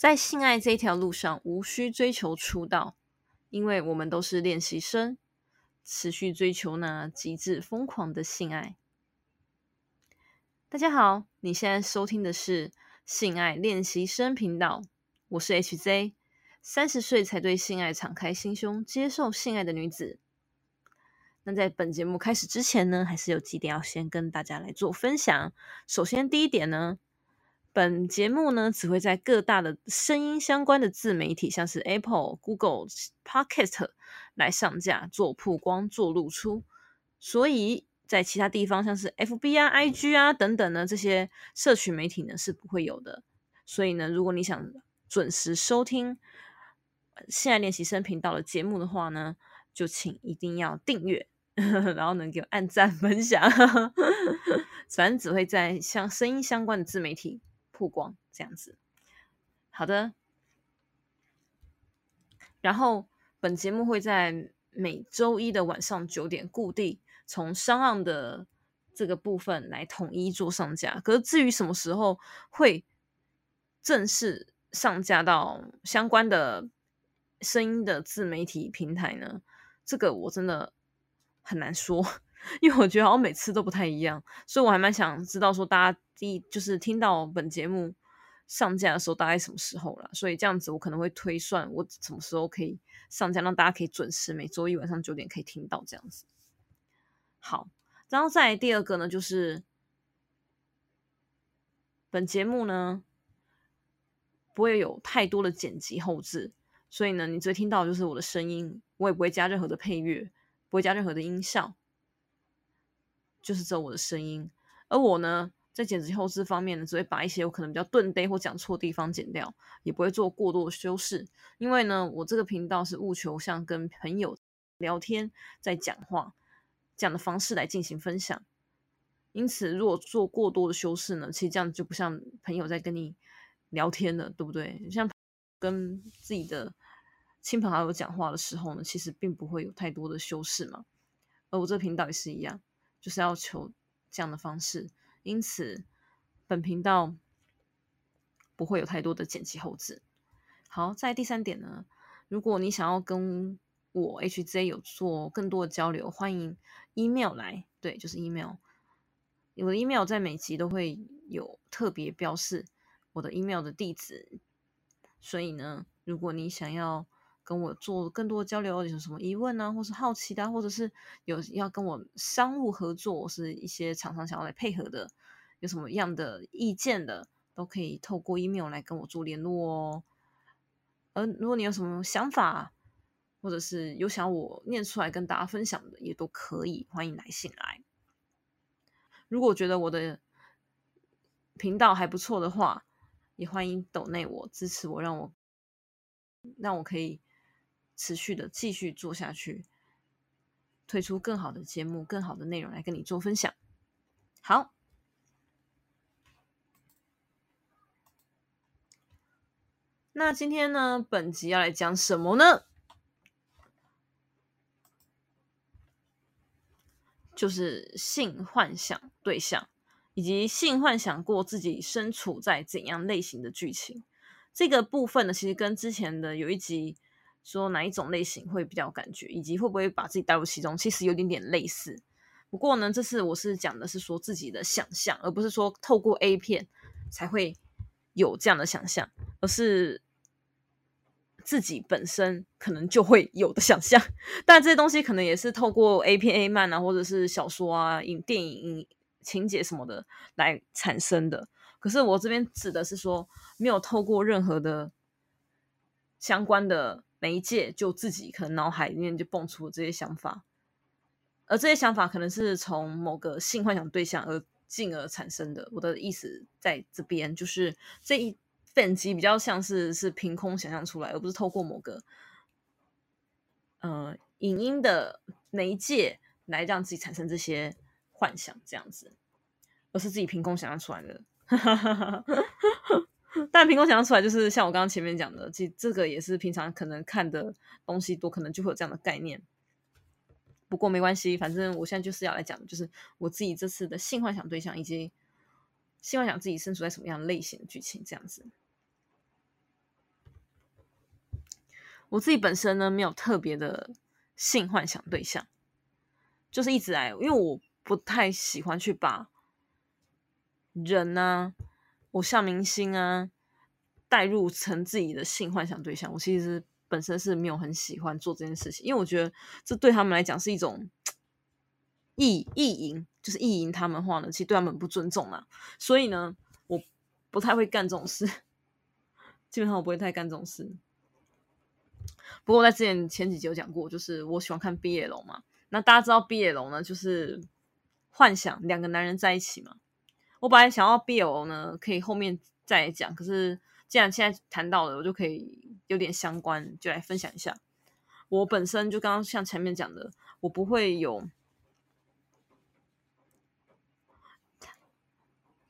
在性爱这条路上，无需追求出道，因为我们都是练习生，持续追求那极致疯狂的性爱。大家好，你现在收听的是性爱练习生频道，我是 HZ，三十岁才对性爱敞开心胸，接受性爱的女子。那在本节目开始之前呢，还是有几点要先跟大家来做分享。首先，第一点呢。本节目呢，只会在各大的声音相关的自媒体，像是 Apple、Google、Podcast 来上架做曝光、做露出，所以在其他地方，像是 FB 啊、IG 啊等等呢，这些社群媒体呢是不会有的。所以呢，如果你想准时收听现在练习生频道的节目的话呢，就请一定要订阅，然后能给我按赞、分享，反正只会在像声音相关的自媒体。曝光这样子，好的。然后本节目会在每周一的晚上九点固定从商岸的这个部分来统一做上架。可是至于什么时候会正式上架到相关的声音的自媒体平台呢？这个我真的很难说。因为我觉得好像每次都不太一样，所以我还蛮想知道说大家第就是听到本节目上架的时候大概什么时候了，所以这样子我可能会推算我什么时候可以上架，让大家可以准时每周一晚上九点可以听到这样子。好，然后再第二个呢，就是本节目呢不会有太多的剪辑后置，所以呢你只会听到就是我的声音，我也不会加任何的配乐，不会加任何的音效。就是只有我的声音，而我呢，在剪辑后置方面呢，只会把一些我可能比较钝呆或讲错地方剪掉，也不会做过多的修饰。因为呢，我这个频道是务求像跟朋友聊天在讲话这样的方式来进行分享。因此，如果做过多的修饰呢，其实这样就不像朋友在跟你聊天了，对不对？像跟自己的亲朋好友讲话的时候呢，其实并不会有太多的修饰嘛。而我这个频道也是一样。就是要求这样的方式，因此本频道不会有太多的剪辑后置。好，在第三点呢，如果你想要跟我 HJ 有做更多的交流，欢迎 email 来，对，就是 email。我的 email 在每集都会有特别标示我的 email 的地址，所以呢，如果你想要。跟我做更多的交流，有什么疑问呢？或是好奇的，或者是有要跟我商务合作，是一些厂商想要来配合的，有什么样的意见的，都可以透过 email 来跟我做联络哦。而如果你有什么想法，或者是有想我念出来跟大家分享的，也都可以，欢迎来信来。如果觉得我的频道还不错的话，也欢迎抖内我支持我，让我让我可以。持续的继续做下去，推出更好的节目、更好的内容来跟你做分享。好，那今天呢，本集要来讲什么呢？就是性幻想对象，以及性幻想过自己身处在怎样类型的剧情。这个部分呢，其实跟之前的有一集。说哪一种类型会比较感觉，以及会不会把自己带入其中，其实有点点类似。不过呢，这次我是讲的是说自己的想象，而不是说透过 A 片才会有这样的想象，而是自己本身可能就会有的想象。但这些东西可能也是透过 A 片、A 漫啊，或者是小说啊、影电影情节什么的来产生的。可是我这边指的是说，没有透过任何的相关的。媒介就自己可能脑海里面就蹦出这些想法，而这些想法可能是从某个性幻想对象而进而产生的。我的意思在这边就是这一本集比较像是是凭空想象出来，而不是透过某个呃影音的媒介来让自己产生这些幻想这样子，而是自己凭空想象出来的。哈哈哈哈哈但凭空想象出来，就是像我刚刚前面讲的，其实这个也是平常可能看的东西多，可能就会有这样的概念。不过没关系，反正我现在就是要来讲，就是我自己这次的性幻想对象，以及性幻想自己身处在什么样类型的剧情这样子。我自己本身呢，没有特别的性幻想对象，就是一直来，因为我不太喜欢去把人啊、偶像明星啊带入成自己的性幻想对象。我其实本身是没有很喜欢做这件事情，因为我觉得这对他们来讲是一种意意淫，就是意淫他们话呢，其实对他们不尊重嘛。所以呢，我不太会干这种事，基本上我不会太干这种事。不过在之前前几集有讲过，就是我喜欢看毕业楼嘛。那大家知道毕业楼呢，就是幻想两个男人在一起嘛。我本来想要 BL 呢，可以后面再讲。可是既然现在谈到了，我就可以有点相关，就来分享一下。我本身就刚刚像前面讲的，我不会有。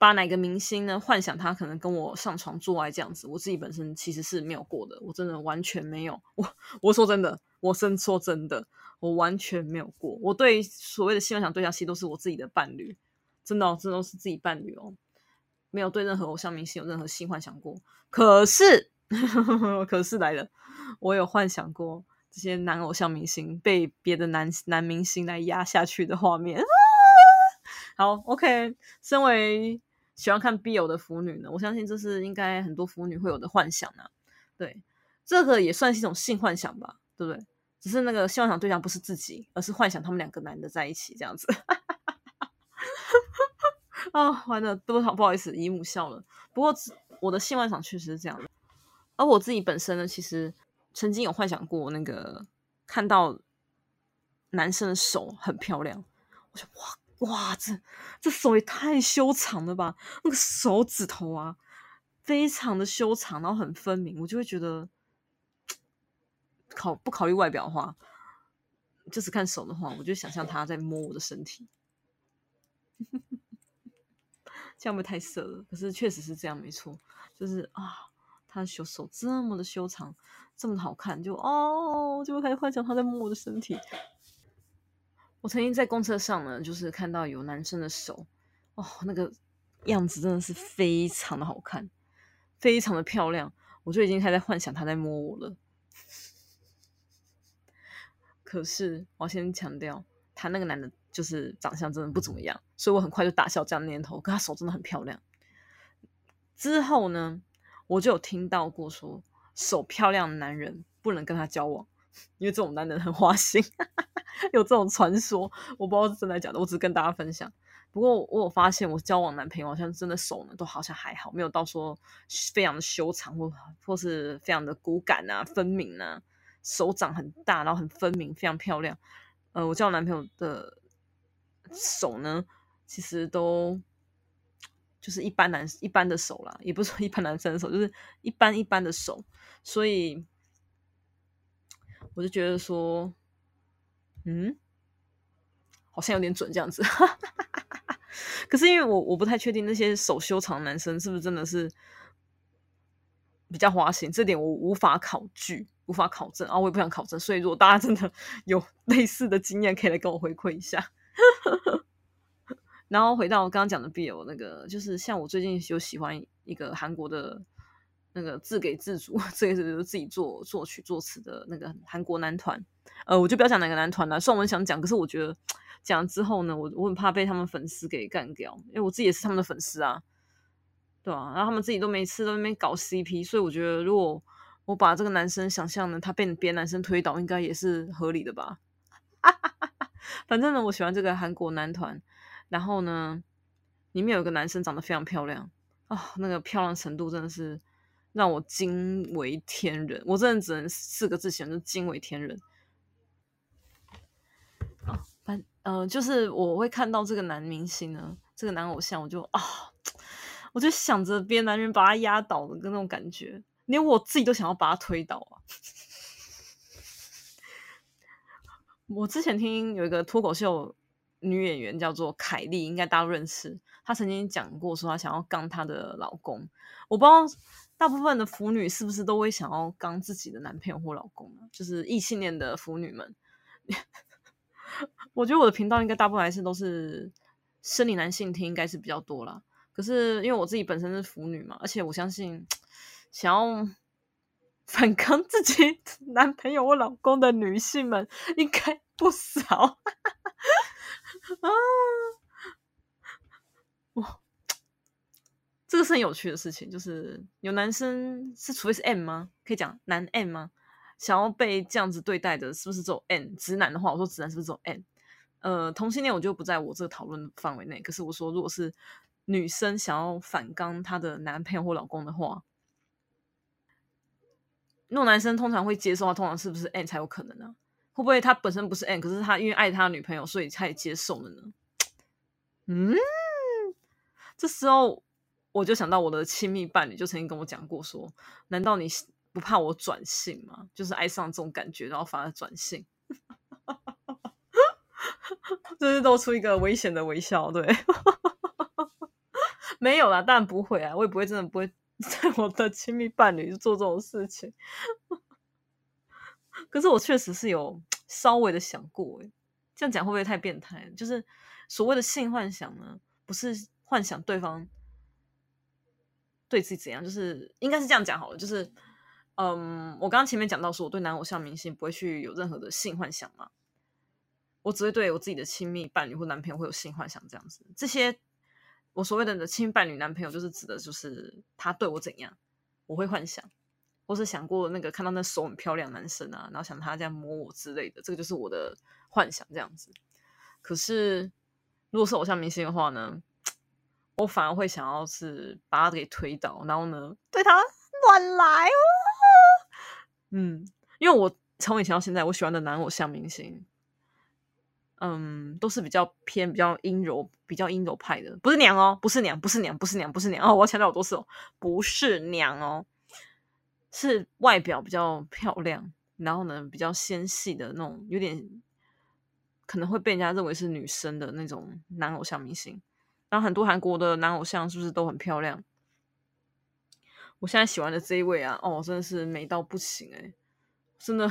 把哪个明星呢？幻想他可能跟我上床做爱这样子，我自己本身其实是没有过的，我真的完全没有。我我说真的，我真说真的，我完全没有过。我对所谓的性幻想对象，其实都是我自己的伴侣，真的，真的都是自己伴侣哦，没有对任何偶像明星有任何性幻想过。可是，可是来了，我有幻想过这些男偶像明星被别的男男明星来压下去的画面。好，OK，身为。喜欢看 B 友的腐女呢，我相信这是应该很多腐女会有的幻想呢。对，这个也算是一种性幻想吧，对不对？只是那个性幻想对象不是自己，而是幻想他们两个男的在一起这样子。啊，完了，多少不好意思，姨母笑了。不过我的性幻想确实是这样的，而我自己本身呢，其实曾经有幻想过那个看到男生的手很漂亮，我说哇。哇，这这手也太修长了吧！那个手指头啊，非常的修长，然后很分明，我就会觉得，考不考虑外表的话，就只看手的话，我就想象他在摸我的身体，这样会太色了。可是确实是这样，没错，就是啊，他的手手这么的修长，这么的好看，就哦，就会开始幻想他在摸我的身体。我曾经在公车上呢，就是看到有男生的手，哦，那个样子真的是非常的好看，非常的漂亮，我就已经开始幻想他在摸我了。可是我要先强调，他那个男的就是长相真的不怎么样，所以我很快就打消这样念头。可他手真的很漂亮。之后呢，我就有听到过说，手漂亮的男人不能跟他交往，因为这种男人很花心。有这种传说，我不知道是真的假的，我只是跟大家分享。不过我有发现，我交往男朋友好像真的手呢，都好像还好，没有到说非常的修长或或是非常的骨感啊、分明啊，手掌很大，然后很分明，非常漂亮。呃，我交男朋友的手呢，其实都就是一般男一般的手啦，也不是说一般男生的手，就是一般一般的手，所以我就觉得说。嗯，好像有点准这样子，可是因为我我不太确定那些手修长男生是不是真的是比较花心，这点我无法考据，无法考证啊，我也不想考证。所以如果大家真的 有 类似的经验，可以来跟我回馈一下。然后回到我刚刚讲的 BL 那个，就是像我最近有喜欢一个韩国的那个自给自足，这个是自己作作曲作词的那个韩国男团。呃，我就不要讲哪个男团了，虽然我想讲，可是我觉得讲之后呢，我我很怕被他们粉丝给干掉，因为我自己也是他们的粉丝啊，对啊，然后他们自己都没吃，都那边搞 CP，所以我觉得如果我把这个男生想象呢，他被别的男生推倒，应该也是合理的吧。反正呢，我喜欢这个韩国男团，然后呢，里面有个男生长得非常漂亮啊，那个漂亮程度真的是让我惊为天人，我真的只能四个字形容，就惊为天人。反呃，就是我会看到这个男明星呢，这个男偶像，我就啊，我就想着别的男人把他压倒的跟那种感觉，连我自己都想要把他推倒啊。我之前听有一个脱口秀女演员叫做凯莉，应该大家都认识，她曾经讲过说她想要刚她的老公。我不知道大部分的腐女是不是都会想要刚自己的男朋友或老公？就是异性恋的腐女们。我觉得我的频道应该大部分还是都是生理男性听，应该是比较多啦。可是因为我自己本身是腐女嘛，而且我相信想要 反抗自己 男朋友或老公的女性们应该不少 啊！哇，这个是很有趣的事情，就是有男生是除非是 M 吗？可以讲男 M 吗？想要被这样子对待的，是不是只有 N？直男的话，我说直男是不是只有 N？呃，同性恋我就不在我这个讨论范围内。可是我说，如果是女生想要反刚她的男朋友或老公的话，那种男生通常会接受，他通常是不是 N 才有可能呢？会不会他本身不是 N，可是他因为爱他女朋友，所以他也接受了呢？嗯，这时候我就想到我的亲密伴侣就曾经跟我讲过，说难道你不怕我转性吗？就是爱上这种感觉，然后反而转性。就是露出一个危险的微笑，对，没有啦，当然不会啊，我也不会真的不会 在我的亲密伴侣做这种事情。可是我确实是有稍微的想过，哎，这样讲会不会太变态？就是所谓的性幻想呢，不是幻想对方对自己怎样，就是应该是这样讲好了，就是，嗯，我刚刚前面讲到说，我对男偶像明星不会去有任何的性幻想嘛。我只会对我自己的亲密伴侣或男朋友会有性幻想，这样子。这些我所谓的亲密伴侣、男朋友，就是指的，就是他对我怎样，我会幻想，或是想过那个看到那手很漂亮男生啊，然后想他这样摸我之类的，这个就是我的幻想，这样子。可是如果是偶像明星的话呢，我反而会想要是把他给推倒，然后呢对他乱来哦。嗯，因为我从以前到现在，我喜欢的男偶像明星。嗯，都是比较偏比较阴柔、比较阴柔派的，不是娘哦，不是娘，不是娘，不是娘，不是娘哦！我要强调好多次哦，不是娘哦，是外表比较漂亮，然后呢比较纤细的那种，有点可能会被人家认为是女生的那种男偶像明星。然后很多韩国的男偶像是不是都很漂亮？我现在喜欢的这一位啊，哦，真的是美到不行哎，真的。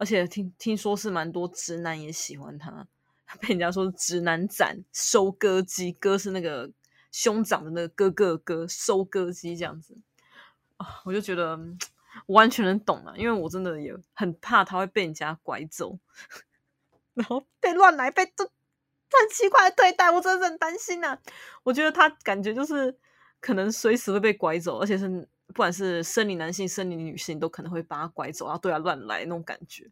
而且听听说是蛮多直男也喜欢他，被人家说直男斩收割机，割是那个兄长的那个哥哥哥收割机这样子啊，我就觉得完全能懂了，因为我真的也很怕他会被人家拐走，然后被乱来，被这很奇怪的对待，我真的很担心呐。我觉得他感觉就是可能随时会被拐走，而且是。不管是生理男性、生理女性，都可能会把他拐走，然后对他乱来那种感觉。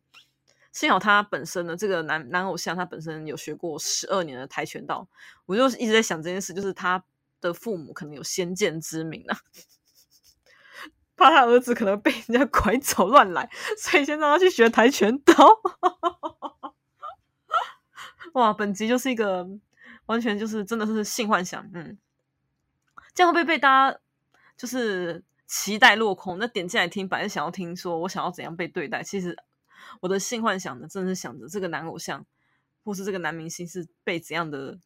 幸好他本身呢，这个男男偶像，他本身有学过十二年的跆拳道。我就一直在想这件事，就是他的父母可能有先见之明啊，怕他儿子可能被人家拐走乱来，所以先让他去学跆拳道。哇，本集就是一个完全就是真的是性幻想，嗯，这样会不会被大家就是？期待落空，那点进来听，本来想要听说我想要怎样被对待。其实我的性幻想呢，真的是想着这个男偶像或是这个男明星是被怎样的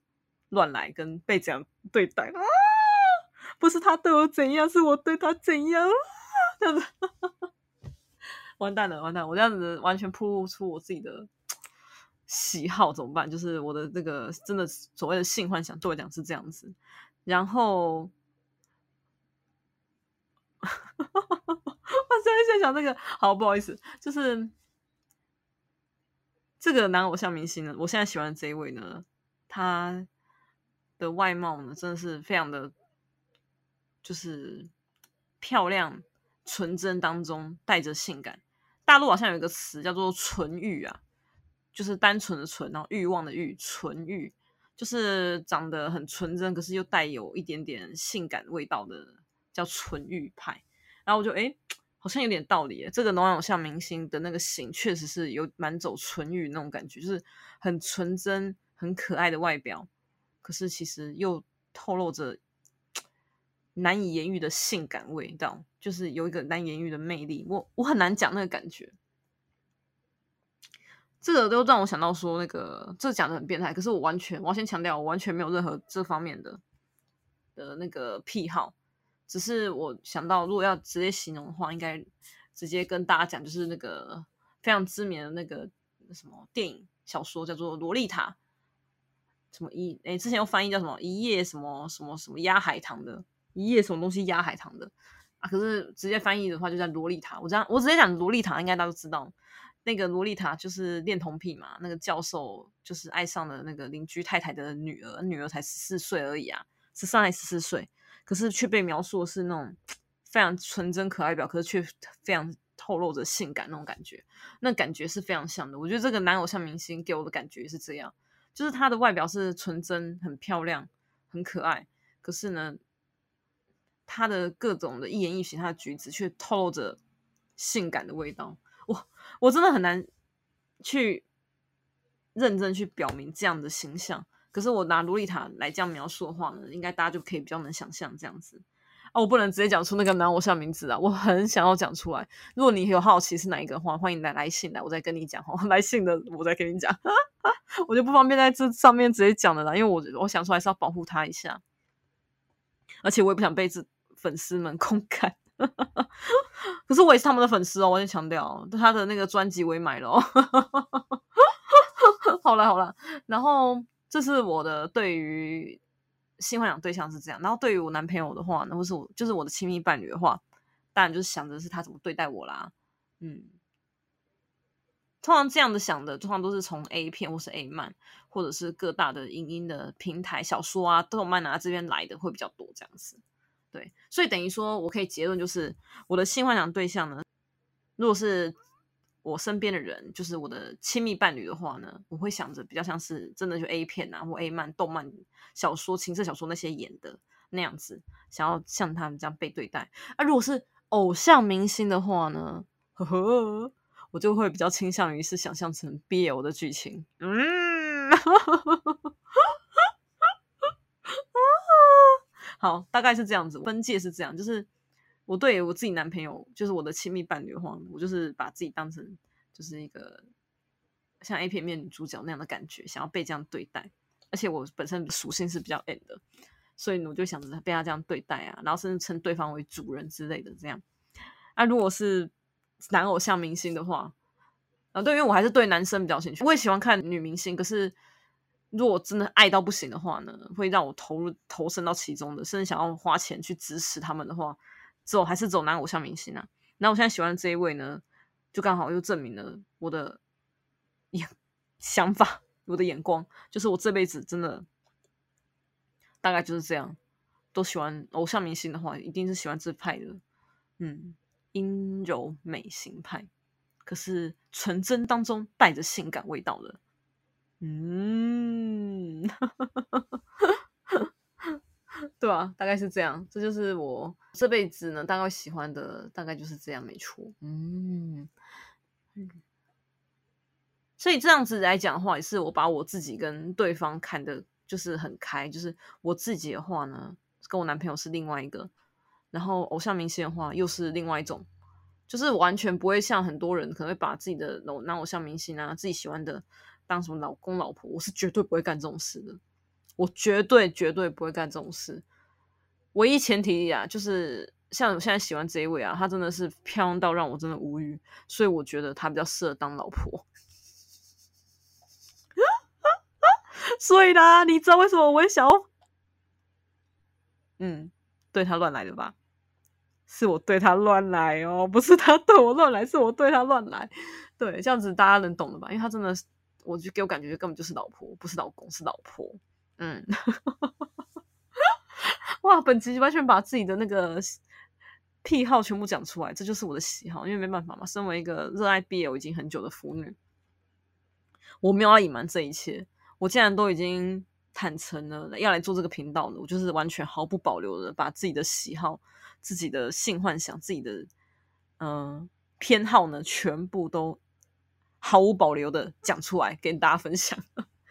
乱来，跟被怎样对待啊？不是他对我怎样，是我对他怎样？这样子，完蛋了，完蛋！我这样子完全铺露出我自己的喜好，怎么办？就是我的这个真的所谓的性幻想，对我讲是这样子，然后。我现在在想这个，好不好意思，就是这个男偶像明星呢，我现在喜欢这一位呢，他的外貌呢，真的是非常的，就是漂亮、纯真当中带着性感。大陆好像有一个词叫做“纯欲”啊，就是单纯的纯，然后欲望的欲，纯欲，就是长得很纯真，可是又带有一点点性感味道的。叫纯欲派，然后我就哎，好像有点道理。这个男偶像明星的那个型确实是有蛮走纯欲那种感觉，就是很纯真、很可爱的外表，可是其实又透露着难以言喻的性感味道，就是有一个难言喻的魅力。我我很难讲那个感觉。这个都让我想到说，那个这讲的很变态，可是我完全，我要先强调，我完全没有任何这方面的的那个癖好。只是我想到，如果要直接形容的话，应该直接跟大家讲，就是那个非常知名的那个什么电影小说，叫做《洛丽塔》，什么一诶，之前又翻译叫什么一夜什么什么什么压海棠的，一夜什么东西压海棠的啊。可是直接翻译的话就叫洛丽塔。我这样我直接讲洛丽塔，应该大家都知道。那个洛丽塔就是恋童癖嘛，那个教授就是爱上了那个邻居太太的女儿，女儿才十四岁而已啊，十三还十四岁，可是却被描述的是那种非常纯真可爱表，可是却非常透露着性感那种感觉，那感觉是非常像的。我觉得这个男偶像明星给我的感觉是这样，就是他的外表是纯真、很漂亮、很可爱，可是呢，他的各种的一言一行、他的举止却透露着性感的味道。我我真的很难去认真去表明这样的形象，可是我拿洛丽塔来这样描述的话呢，应该大家就可以比较能想象这样子啊。我不能直接讲出那个男偶像名字啊，我很想要讲出来。如果你有好奇是哪一个的话，欢迎来来信来，我再跟你讲哈。来信的我再跟你讲，我就不方便在这上面直接讲的啦，因为我我想出来是要保护他一下，而且我也不想被这粉丝们 空看。可是我也是他们的粉丝哦，我先强调，他的那个专辑我也买了哦。好了好了，然后这是我的对于性幻想对象是这样，然后对于我男朋友的话，呢，或是我就是我的亲密伴侣的话，当然就是想着是他怎么对待我啦。嗯，通常这样的想的，通常都是从 A 片或是 A 漫，或者是各大的影音的平台、小说啊、动漫啊这边来的会比较多这样子。对，所以等于说我可以结论就是，我的性幻想对象呢，如果是我身边的人，就是我的亲密伴侣的话呢，我会想着比较像是真的就 A 片啊或 A 漫、动漫、小说、情色小说那些演的那样子，想要像他们这样被对待。啊，如果是偶像明星的话呢，呵呵，我就会比较倾向于是想象成 BL 的剧情。嗯。好，大概是这样子，分界是这样，就是我对我自己男朋友，就是我的亲密伴侣的话，我就是把自己当成就是一个像 A 片面女主角那样的感觉，想要被这样对待，而且我本身属性是比较 N 的，所以我就想着被他这样对待啊，然后甚至称对方为主人之类的这样。啊，如果是男偶像明星的话，啊，对，因为我还是对男生比较兴趣，我也喜欢看女明星，可是。如果真的爱到不行的话呢，会让我投入投身到其中的，甚至想要花钱去支持他们的话，走还是走男偶像明星啊？那我现在喜欢的这一位呢，就刚好又证明了我的眼 想法，我的眼光，就是我这辈子真的大概就是这样，都喜欢偶像明星的话，一定是喜欢这派的，嗯，阴柔美型派，可是纯真当中带着性感味道的。嗯，对啊，大概是这样。这就是我这辈子呢，大概喜欢的，大概就是这样，没错。嗯嗯，所以这样子来讲的话，也是我把我自己跟对方看的，就是很开。就是我自己的话呢，跟我男朋友是另外一个，然后偶像明星的话又是另外一种，就是完全不会像很多人可能会把自己的偶男偶像明星啊，自己喜欢的。当什么老公老婆，我是绝对不会干这种事的。我绝对绝对不会干这种事。唯一前提啊，就是像我现在喜欢这一位啊，她真的是漂亮到让我真的无语，所以我觉得她比较适合当老婆。所以呢，你知道为什么我会想要嗯对他乱来的吧？是我对他乱来哦，不是他对我乱来，是我对他乱来。对，这样子大家能懂的吧？因为他真的。我就给我感觉根本就是老婆，不是老公，是老婆。嗯，哇，本集完全把自己的那个癖好全部讲出来，这就是我的喜好。因为没办法嘛，身为一个热爱 BL 已经很久的腐女，我没有要隐瞒这一切。我既然都已经坦诚了要来做这个频道了，我就是完全毫不保留的把自己的喜好、自己的性幻想、自己的嗯偏好呢，全部都。毫无保留的讲出来跟大家分享。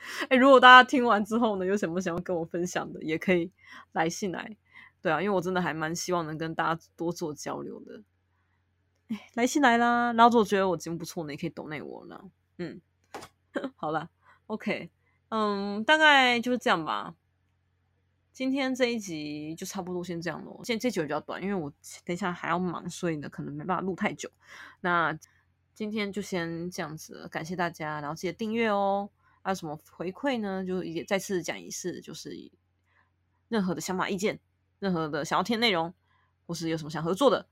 哎，如果大家听完之后呢，有什么想要跟我分享的，也可以来信来。对啊，因为我真的还蛮希望能跟大家多做交流的。哎，来信来啦！然后如果觉得我节目不错呢，也可以抖内我呢。嗯，好了，OK，嗯，大概就是这样吧。今天这一集就差不多先这样咯。现在这集比较短，因为我等一下还要忙，所以呢，可能没办法录太久。那。今天就先这样子，感谢大家，然后记得订阅哦。还有什么回馈呢？就也再次讲一次，就是任何的想法、意见，任何的想要听内容，或是有什么想合作的，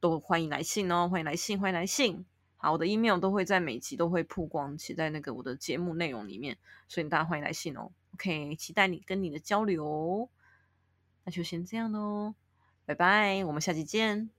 都欢迎来信哦，欢迎来信，欢迎来信。好，我的 email 都会在每集都会曝光，写在那个我的节目内容里面，所以大家欢迎来信哦。OK，期待你跟你的交流，那就先这样喽，拜拜，我们下期见。